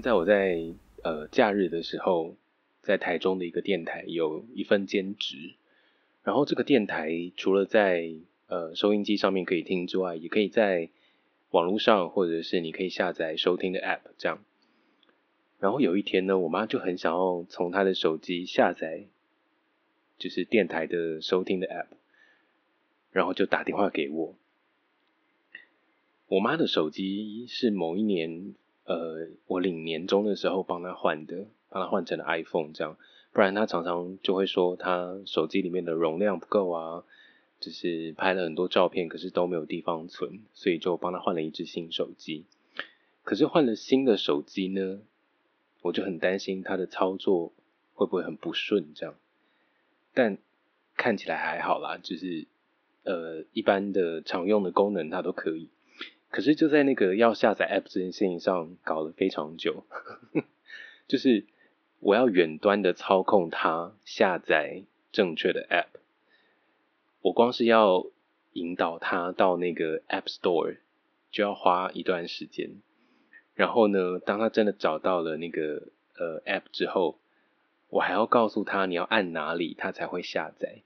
在我在呃假日的时候，在台中的一个电台有一份兼职，然后这个电台除了在呃收音机上面可以听之外，也可以在网络上或者是你可以下载收听的 App 这样。然后有一天呢，我妈就很想要从她的手机下载，就是电台的收听的 App，然后就打电话给我。我妈的手机是某一年。呃，我领年终的时候帮他换的，帮他换成了 iPhone 这样，不然他常常就会说他手机里面的容量不够啊，就是拍了很多照片，可是都没有地方存，所以就帮他换了一只新手机。可是换了新的手机呢，我就很担心他的操作会不会很不顺这样，但看起来还好啦，就是呃一般的常用的功能他都可以。可是就在那个要下载 App 这件事情上搞了非常久，就是我要远端的操控它下载正确的 App，我光是要引导它到那个 App Store 就要花一段时间，然后呢，当他真的找到了那个呃 App 之后，我还要告诉他你要按哪里，它才会下载。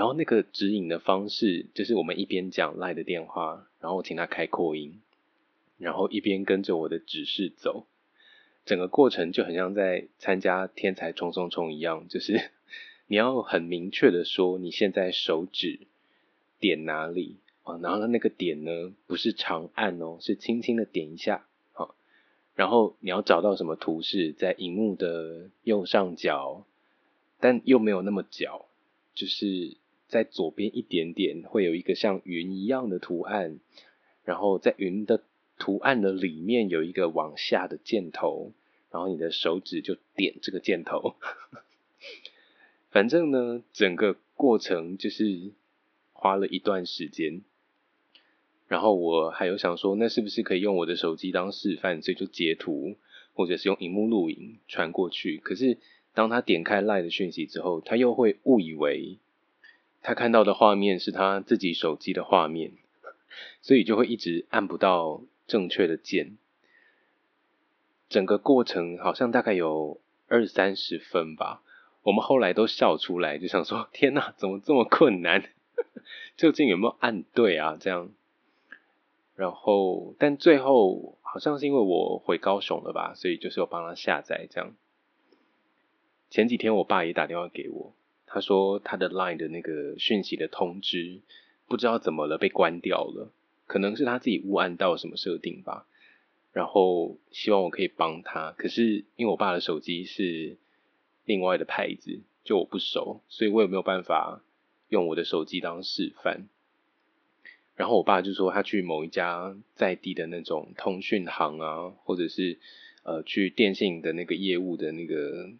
然后那个指引的方式，就是我们一边讲赖的电话，然后请他开扩音，然后一边跟着我的指示走，整个过程就很像在参加天才冲冲冲一样，就是 你要很明确的说你现在手指点哪里啊，然后那个点呢不是长按哦，是轻轻的点一下，好，然后你要找到什么图示在荧幕的右上角，但又没有那么角。就是在左边一点点会有一个像云一样的图案，然后在云的图案的里面有一个往下的箭头，然后你的手指就点这个箭头。反正呢，整个过程就是花了一段时间。然后我还有想说，那是不是可以用我的手机当示范，所以就截图或者是用荧幕录影传过去？可是。当他点开赖的讯息之后，他又会误以为他看到的画面是他自己手机的画面，所以就会一直按不到正确的键。整个过程好像大概有二三十分吧，我们后来都笑出来，就想说：天哪，怎么这么困难？究竟有没有按对啊？这样。然后，但最后好像是因为我回高雄了吧，所以就是有帮他下载这样。前几天我爸也打电话给我，他说他的 Line 的那个讯息的通知不知道怎么了被关掉了，可能是他自己误按到什么设定吧。然后希望我可以帮他，可是因为我爸的手机是另外的牌子，就我不熟，所以我也没有办法用我的手机当示范。然后我爸就说他去某一家在地的那种通讯行啊，或者是呃去电信的那个业务的那个。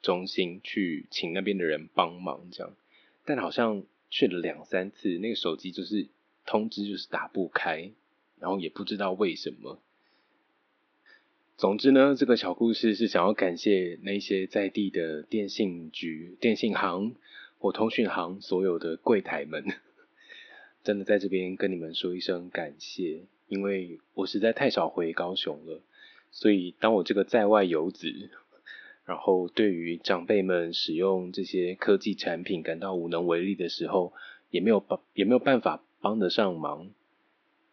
中心去请那边的人帮忙，这样，但好像去了两三次，那个手机就是通知就是打不开，然后也不知道为什么。总之呢，这个小故事是想要感谢那些在地的电信局、电信行或通讯行所有的柜台们，真的在这边跟你们说一声感谢，因为我实在太少回高雄了，所以当我这个在外游子。然后，对于长辈们使用这些科技产品感到无能为力的时候，也没有帮，也没有办法帮得上忙，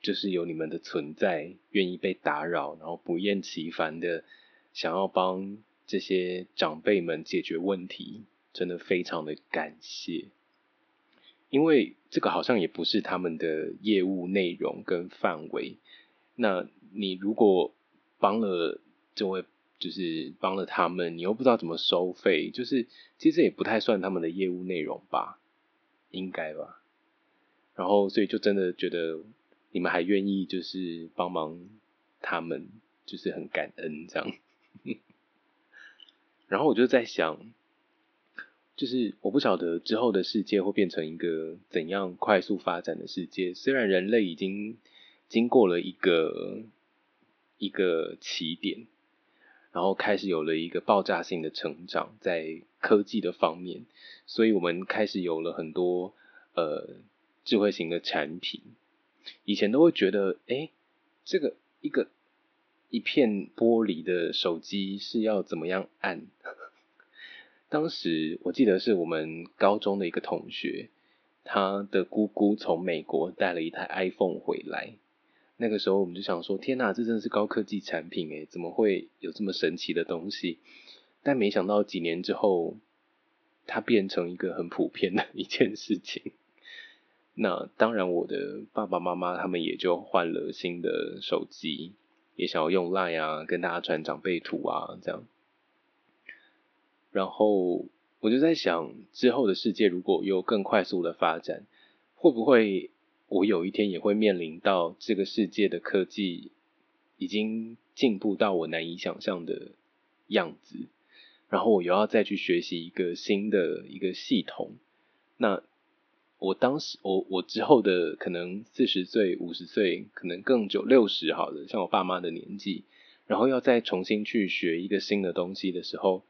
就是有你们的存在，愿意被打扰，然后不厌其烦的想要帮这些长辈们解决问题，真的非常的感谢。因为这个好像也不是他们的业务内容跟范围，那你如果帮了这位。就是帮了他们，你又不知道怎么收费，就是其实也不太算他们的业务内容吧，应该吧。然后所以就真的觉得你们还愿意就是帮忙他们，就是很感恩这样。然后我就在想，就是我不晓得之后的世界会变成一个怎样快速发展的世界。虽然人类已经经过了一个一个起点。然后开始有了一个爆炸性的成长，在科技的方面，所以我们开始有了很多呃智慧型的产品。以前都会觉得，哎，这个一个一片玻璃的手机是要怎么样按？当时我记得是我们高中的一个同学，他的姑姑从美国带了一台 iPhone 回来。那个时候我们就想说，天哪，这真的是高科技产品诶，怎么会有这么神奇的东西？但没想到几年之后，它变成一个很普遍的一件事情。那当然，我的爸爸妈妈他们也就换了新的手机，也想要用 Line 啊，跟大家传长辈图啊，这样。然后我就在想，之后的世界如果有更快速的发展，会不会？我有一天也会面临到这个世界的科技已经进步到我难以想象的样子，然后我又要再去学习一个新的一个系统。那我当时，我我之后的可能四十岁、五十岁，可能更久六十，好了，像我爸妈的年纪，然后要再重新去学一个新的东西的时候，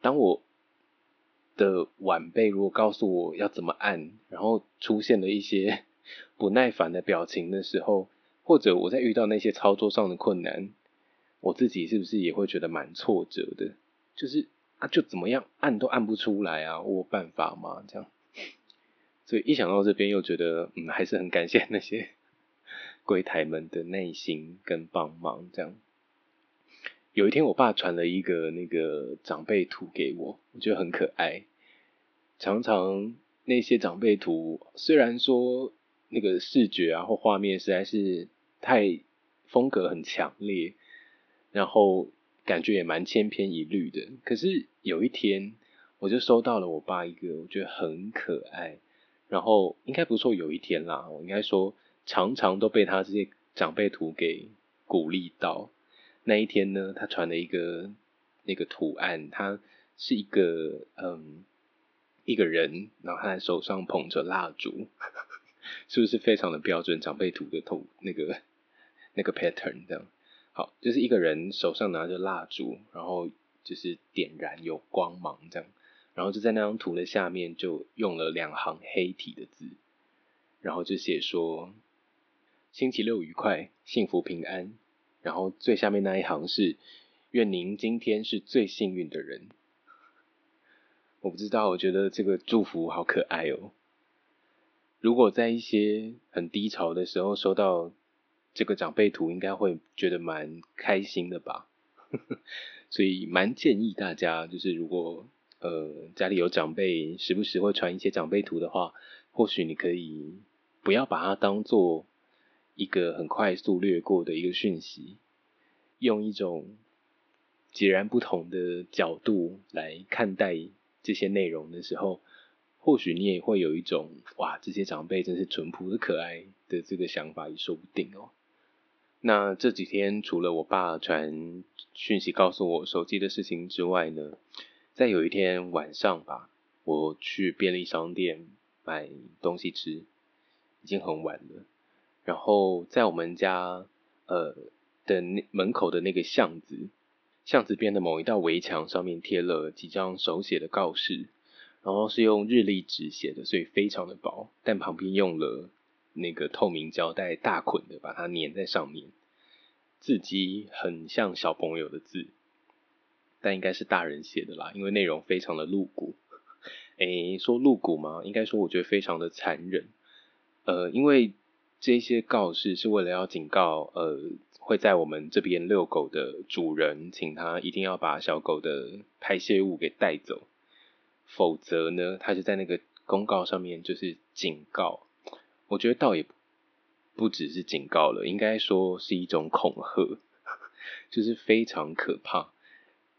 当我。的晚辈如果告诉我要怎么按，然后出现了一些 不耐烦的表情的时候，或者我在遇到那些操作上的困难，我自己是不是也会觉得蛮挫折的？就是啊，就怎么样按都按不出来啊，我有办法吗？这样，所以一想到这边又觉得，嗯，还是很感谢那些 柜台们的耐心跟帮忙。这样，有一天我爸传了一个那个长辈图给我，我觉得很可爱。常常那些长辈图，虽然说那个视觉啊或画面实在是太风格很强烈，然后感觉也蛮千篇一律的。可是有一天，我就收到了我爸一个我觉得很可爱，然后应该不说。有一天啦，我应该说常常都被他这些长辈图给鼓励到。那一天呢，他传了一个那个图案，它是一个嗯。一个人，然后他手上捧着蜡烛，是不是非常的标准长辈图的图那个那个 pattern 这样？好，就是一个人手上拿着蜡烛，然后就是点燃有光芒这样，然后就在那张图的下面就用了两行黑体的字，然后就写说星期六愉快，幸福平安，然后最下面那一行是愿您今天是最幸运的人。我不知道，我觉得这个祝福好可爱哦。如果在一些很低潮的时候收到这个长辈图，应该会觉得蛮开心的吧。所以蛮建议大家，就是如果呃家里有长辈，时不时会传一些长辈图的话，或许你可以不要把它当做一个很快速略过的一个讯息，用一种截然不同的角度来看待。这些内容的时候，或许你也会有一种哇，这些长辈真是淳朴的可爱的这个想法也说不定哦。那这几天除了我爸传讯息告诉我手机的事情之外呢，在有一天晚上吧，我去便利商店买东西吃，已经很晚了。然后在我们家呃的那门口的那个巷子。巷子边的某一道围墙上面贴了几张手写的告示，然后是用日历纸写的，所以非常的薄，但旁边用了那个透明胶带大捆的把它粘在上面，字迹很像小朋友的字，但应该是大人写的啦，因为内容非常的露骨。诶，说露骨吗？应该说我觉得非常的残忍。呃，因为这些告示是为了要警告呃。会在我们这边遛狗的主人，请他一定要把小狗的排泄物给带走，否则呢，他就在那个公告上面就是警告。我觉得倒也不只是警告了，应该说是一种恐吓，就是非常可怕。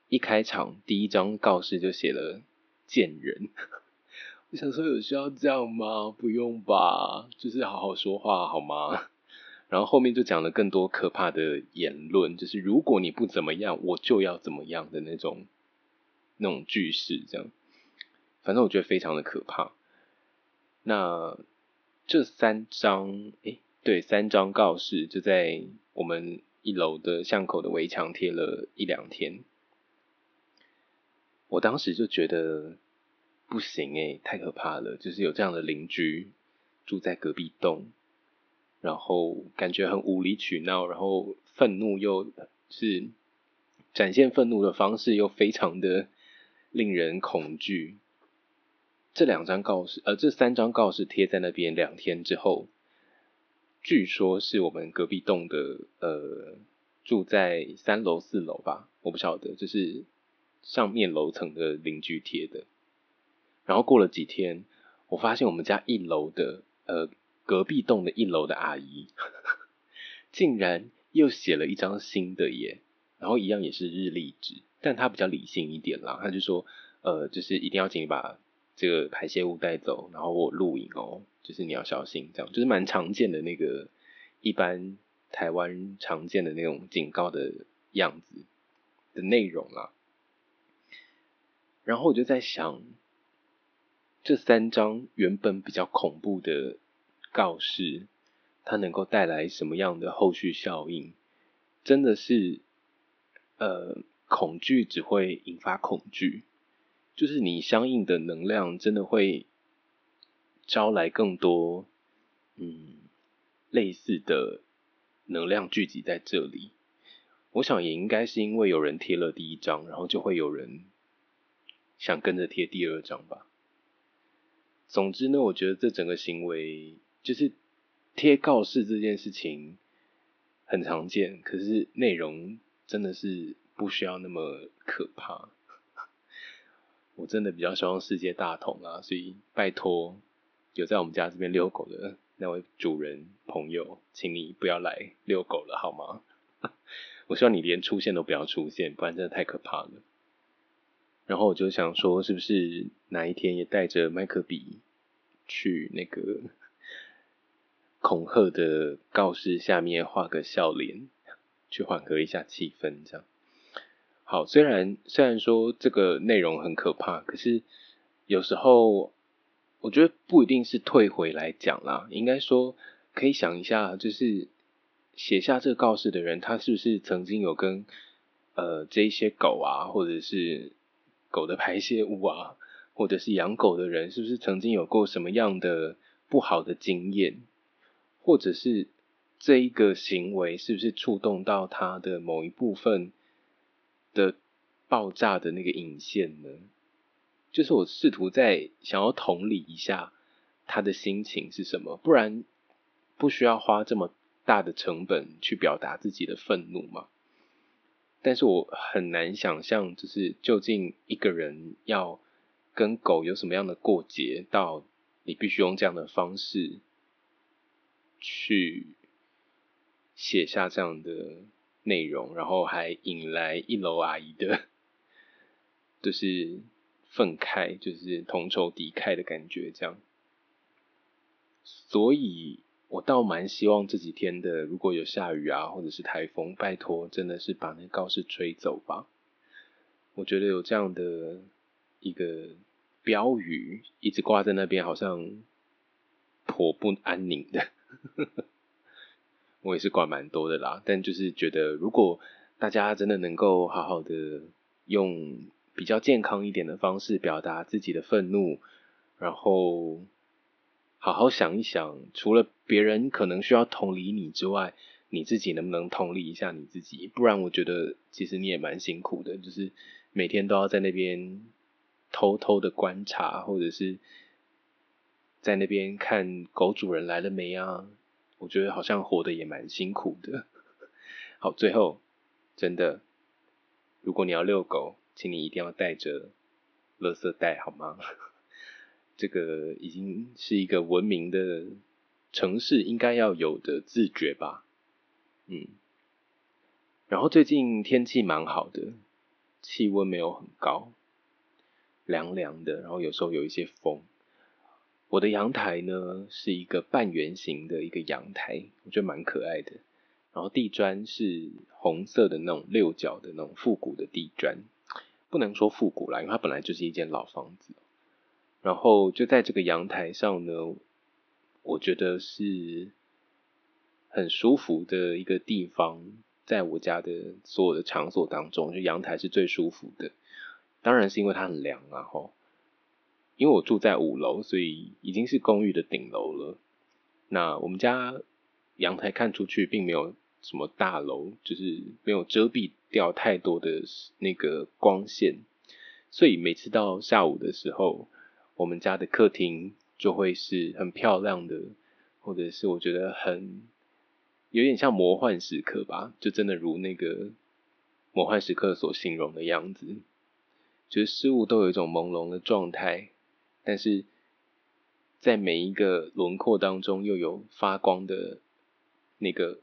一开场第一张告示就写了“贱人”，我想说有需要这样吗？不用吧，就是好好说话好吗？然后后面就讲了更多可怕的言论，就是如果你不怎么样，我就要怎么样的那种那种句式，这样，反正我觉得非常的可怕。那这三张，诶，对，三张告示就在我们一楼的巷口的围墙贴了一两天，我当时就觉得不行诶，太可怕了，就是有这样的邻居住在隔壁栋。然后感觉很无理取闹，然后愤怒又是展现愤怒的方式又非常的令人恐惧。这两张告示，呃，这三张告示贴在那边两天之后，据说是我们隔壁栋的，呃，住在三楼四楼吧，我不晓得，就是上面楼层的邻居贴的。然后过了几天，我发现我们家一楼的，呃，隔壁栋的一楼的阿姨，竟然又写了一张新的耶，然后一样也是日历纸，但她比较理性一点啦，她就说，呃，就是一定要请你把。这个排泄物带走，然后我录影哦，就是你要小心，这样就是蛮常见的那个一般台湾常见的那种警告的样子的内容啦。然后我就在想，这三张原本比较恐怖的告示，它能够带来什么样的后续效应？真的是，呃，恐惧只会引发恐惧。就是你相应的能量真的会招来更多，嗯，类似的能量聚集在这里。我想也应该是因为有人贴了第一张，然后就会有人想跟着贴第二张吧。总之呢，我觉得这整个行为就是贴告示这件事情很常见，可是内容真的是不需要那么可怕。我真的比较希望世界大同啊，所以拜托有在我们家这边遛狗的那位主人朋友，请你不要来遛狗了好吗？我希望你连出现都不要出现，不然真的太可怕了。然后我就想说，是不是哪一天也带着麦克笔去那个 恐吓的告示下面画个笑脸，去缓和一下气氛，这样。好，虽然虽然说这个内容很可怕，可是有时候我觉得不一定是退回来讲啦，应该说可以想一下，就是写下这个告示的人，他是不是曾经有跟呃这一些狗啊，或者是狗的排泄物啊，或者是养狗的人，是不是曾经有过什么样的不好的经验，或者是这一个行为是不是触动到他的某一部分？的爆炸的那个引线呢，就是我试图在想要同理一下他的心情是什么，不然不需要花这么大的成本去表达自己的愤怒嘛。但是我很难想象，就是究竟一个人要跟狗有什么样的过节，到你必须用这样的方式去写下这样的。内容，然后还引来一楼阿姨的，就是愤慨，就是同仇敌忾的感觉，这样。所以我倒蛮希望这几天的，如果有下雨啊，或者是台风，拜托，真的是把那告示吹走吧。我觉得有这样的一个标语一直挂在那边，好像颇不安宁的。我也是管蛮多的啦，但就是觉得，如果大家真的能够好好的用比较健康一点的方式表达自己的愤怒，然后好好想一想，除了别人可能需要同理你之外，你自己能不能同理一下你自己？不然我觉得其实你也蛮辛苦的，就是每天都要在那边偷偷的观察，或者是在那边看狗主人来了没啊。我觉得好像活得也蛮辛苦的。好，最后真的，如果你要遛狗，请你一定要带着垃圾袋，好吗？这个已经是一个文明的城市应该要有的自觉吧。嗯。然后最近天气蛮好的，气温没有很高，凉凉的，然后有时候有一些风。我的阳台呢是一个半圆形的一个阳台，我觉得蛮可爱的。然后地砖是红色的那种六角的那种复古的地砖，不能说复古啦，因为它本来就是一间老房子。然后就在这个阳台上呢，我觉得是很舒服的一个地方，在我家的所有的场所当中，就阳台是最舒服的。当然是因为它很凉啊，吼。因为我住在五楼，所以已经是公寓的顶楼了。那我们家阳台看出去并没有什么大楼，就是没有遮蔽掉太多的那个光线，所以每次到下午的时候，我们家的客厅就会是很漂亮的，或者是我觉得很有点像魔幻时刻吧，就真的如那个魔幻时刻所形容的样子，就是事物都有一种朦胧的状态，但是。在每一个轮廓当中，又有发光的那个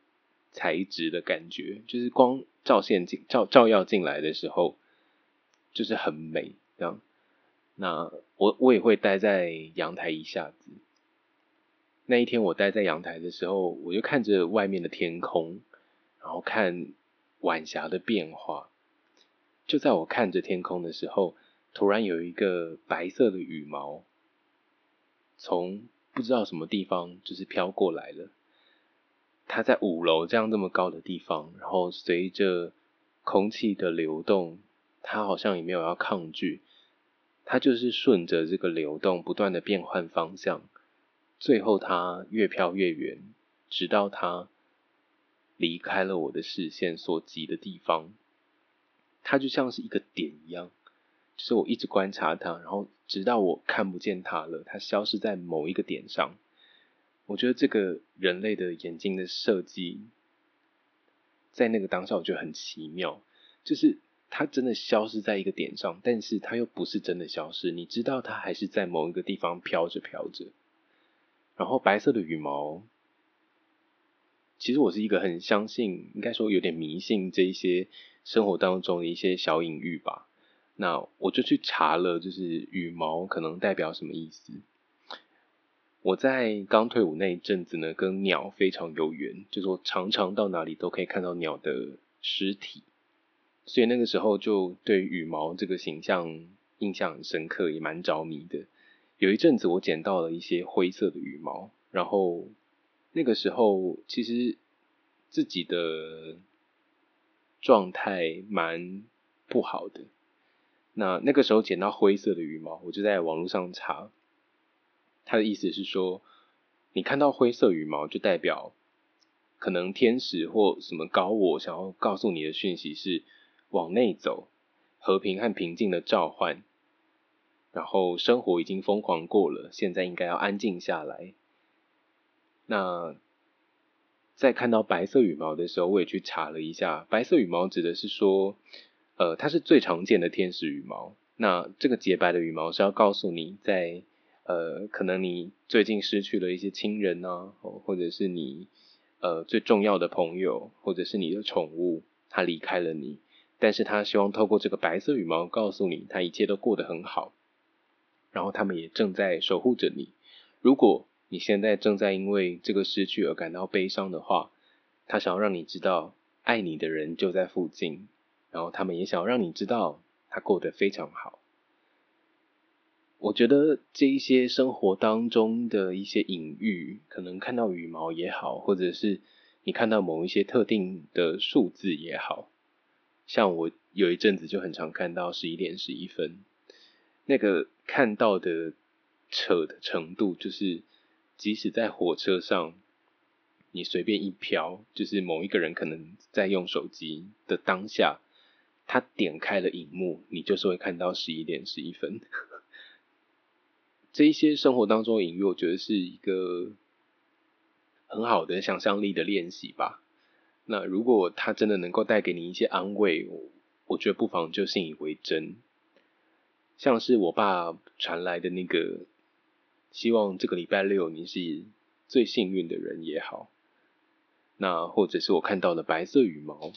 材质的感觉，就是光照线进照照耀进来的时候，就是很美这样。那我我也会待在阳台一下子。那一天我待在阳台的时候，我就看着外面的天空，然后看晚霞的变化。就在我看着天空的时候，突然有一个白色的羽毛。从不知道什么地方就是飘过来了，它在五楼这样这么高的地方，然后随着空气的流动，它好像也没有要抗拒，它就是顺着这个流动不断的变换方向，最后它越飘越远，直到它离开了我的视线所及的地方，它就像是一个点一样。就是我一直观察它，然后直到我看不见它了，它消失在某一个点上。我觉得这个人类的眼睛的设计，在那个当下我觉得很奇妙，就是它真的消失在一个点上，但是它又不是真的消失，你知道它还是在某一个地方飘着飘着。然后白色的羽毛，其实我是一个很相信，应该说有点迷信这一些生活当中的一些小隐喻吧。那我就去查了，就是羽毛可能代表什么意思。我在刚退伍那一阵子呢，跟鸟非常有缘，就是我常常到哪里都可以看到鸟的尸体，所以那个时候就对羽毛这个形象印象很深刻，也蛮着迷的。有一阵子我捡到了一些灰色的羽毛，然后那个时候其实自己的状态蛮不好的。那那个时候捡到灰色的羽毛，我就在网络上查，他的意思是说，你看到灰色羽毛，就代表可能天使或什么高我想要告诉你的讯息是往内走，和平和平静的召唤，然后生活已经疯狂过了，现在应该要安静下来。那在看到白色羽毛的时候，我也去查了一下，白色羽毛指的是说。呃，它是最常见的天使羽毛。那这个洁白的羽毛是要告诉你，在呃，可能你最近失去了一些亲人啊，或者是你呃最重要的朋友，或者是你的宠物，它离开了你。但是他希望透过这个白色羽毛告诉你，他一切都过得很好，然后他们也正在守护着你。如果你现在正在因为这个失去而感到悲伤的话，他想要让你知道，爱你的人就在附近。然后他们也想要让你知道他过得非常好。我觉得这一些生活当中的一些隐喻，可能看到羽毛也好，或者是你看到某一些特定的数字也好，像我有一阵子就很常看到十一点十一分，那个看到的扯的程度，就是即使在火车上，你随便一飘，就是某一个人可能在用手机的当下。他点开了荧幕，你就是会看到十一点十一分。这一些生活当中隐喻，我觉得是一个很好的想象力的练习吧。那如果他真的能够带给你一些安慰，我觉得不妨就信以为真。像是我爸传来的那个，希望这个礼拜六你是最幸运的人也好，那或者是我看到的白色羽毛。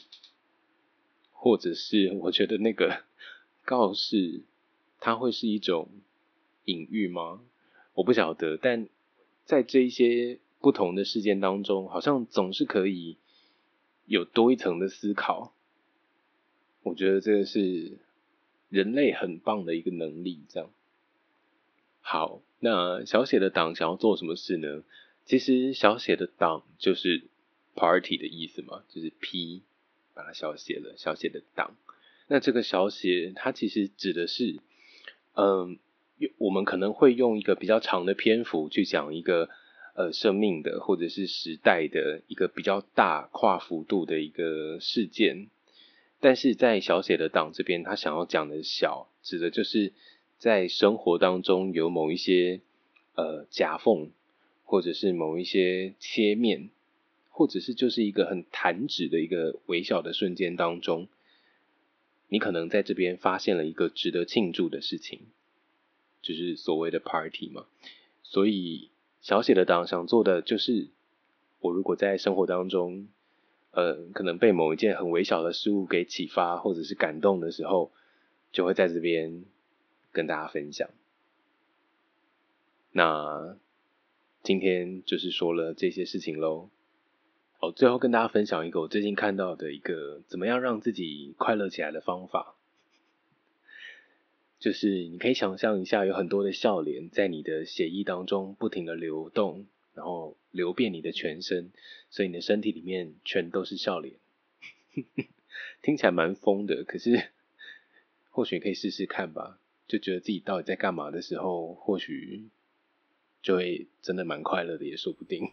或者是我觉得那个告示，它会是一种隐喻吗？我不晓得。但在这一些不同的事件当中，好像总是可以有多一层的思考。我觉得这个是人类很棒的一个能力。这样好，那小写的党想要做什么事呢？其实小写的党就是 party 的意思嘛，就是 P。把它小写了，小写的党。那这个小写，它其实指的是，嗯，我们可能会用一个比较长的篇幅去讲一个呃生命的或者是时代的一个比较大跨幅度的一个事件。但是在小写的党这边，他想要讲的小，指的就是在生活当中有某一些呃夹缝，或者是某一些切面，或者是就是一个很弹指的一个微小的瞬间当中，你可能在这边发现了一个值得庆祝的事情，就是所谓的 party 嘛。所以小写的党想做的就是，我如果在生活当中。呃，可能被某一件很微小的事物给启发，或者是感动的时候，就会在这边跟大家分享。那今天就是说了这些事情喽。好，最后跟大家分享一个我最近看到的一个怎么样让自己快乐起来的方法，就是你可以想象一下，有很多的笑脸在你的血液当中不停的流动。然后流遍你的全身，所以你的身体里面全都是笑脸，听起来蛮疯的，可是或许可以试试看吧。就觉得自己到底在干嘛的时候，或许就会真的蛮快乐的，也说不定。